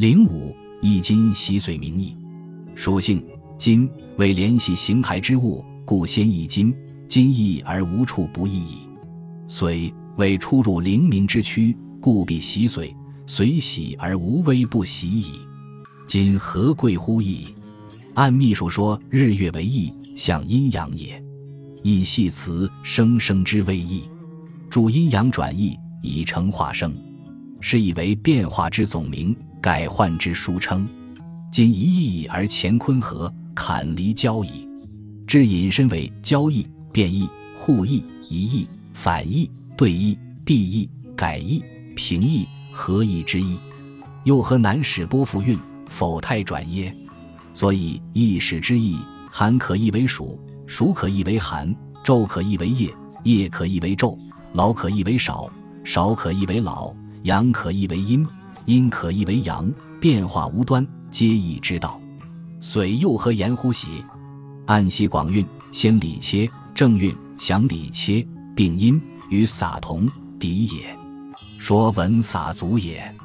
零五易金习水名义，属性金为联系形骸之物，故先易金。金易而无处不易矣。水为出入灵明之区，故必习水。水喜而无微不习矣。今何贵乎易？按秘书说，日月为易，象阴阳也。易系辞生生之谓易，助阴阳转易，以成化生，是以为变化之总名，改换之书称。今一易而乾坤合，坎离交矣。至引申为交易、变易、互易、移易、反易、对易、避易、改易、平易、合易之意。又何难使波复运，否太转耶？所以易使之意，寒可易为暑。暑可易为寒，昼可易为夜，夜可易为昼，老可易为少，少可易为老，阳可易为阴，阴可易为阳，变化无端，皆易之道。水又何言乎喜？按习广运，先理切，正运，详理切，并因与洒同，敌也。说文洒足也。《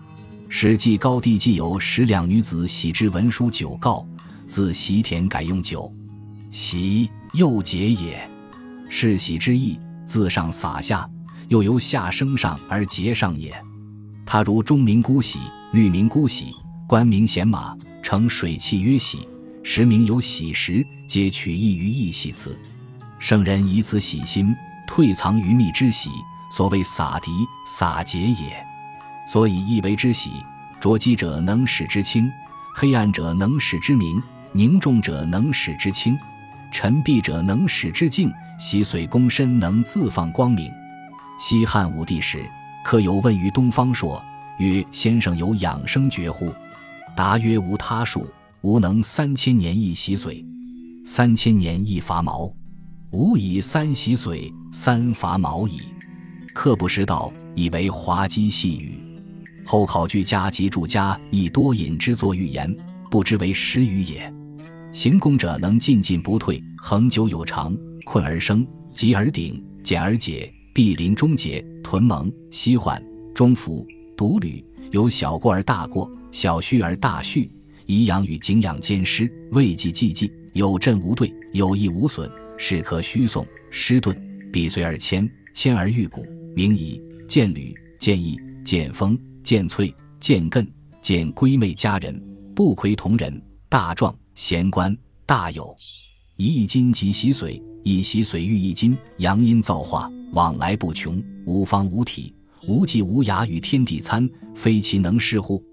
史记》高帝既有十两女子喜之文书九告，自习田改用九，喜。又节也，是喜之意，自上洒下，又由下升上而结上也。他如钟鸣孤喜，律名孤喜，官名贤马，乘水气曰喜，时名有喜时，皆取意于一喜辞。圣人以此喜心，退藏于密之喜，所谓洒涤洒节也。所以意为之喜，浊积者能使之清，黑暗者能使之明，凝重者能使之清。沉闭者能使之静，洗髓躬身能自放光明。西汉武帝时，客有问于东方朔曰：“先生有养生诀乎？”答曰：“无他术，吾能三千年一洗髓，三千年一伐毛。吾以三洗髓，三伐毛矣。”客不识道，以为滑稽戏语。后考据家及注家亦多引之作寓言，不知为实语也。行功者能进进不退，恒久有常，困而生，急而顶，简而解，必临终结，屯蒙，西缓，终服，独履，有小过而大过，小虚而大虚，颐养与景养兼施，未济既济，有振无对，有益无损，是可虚诵，失顿，必随而迁，迁而愈古，名夷，见履，见义，见风，见翠，见艮，见闺妹佳人，不亏同人，大壮。贤官大有，一亿金即洗髓，一洗髓喻一金，阳阴造化，往来不穷，无方无体，无际无涯，与天地参，非其能事乎？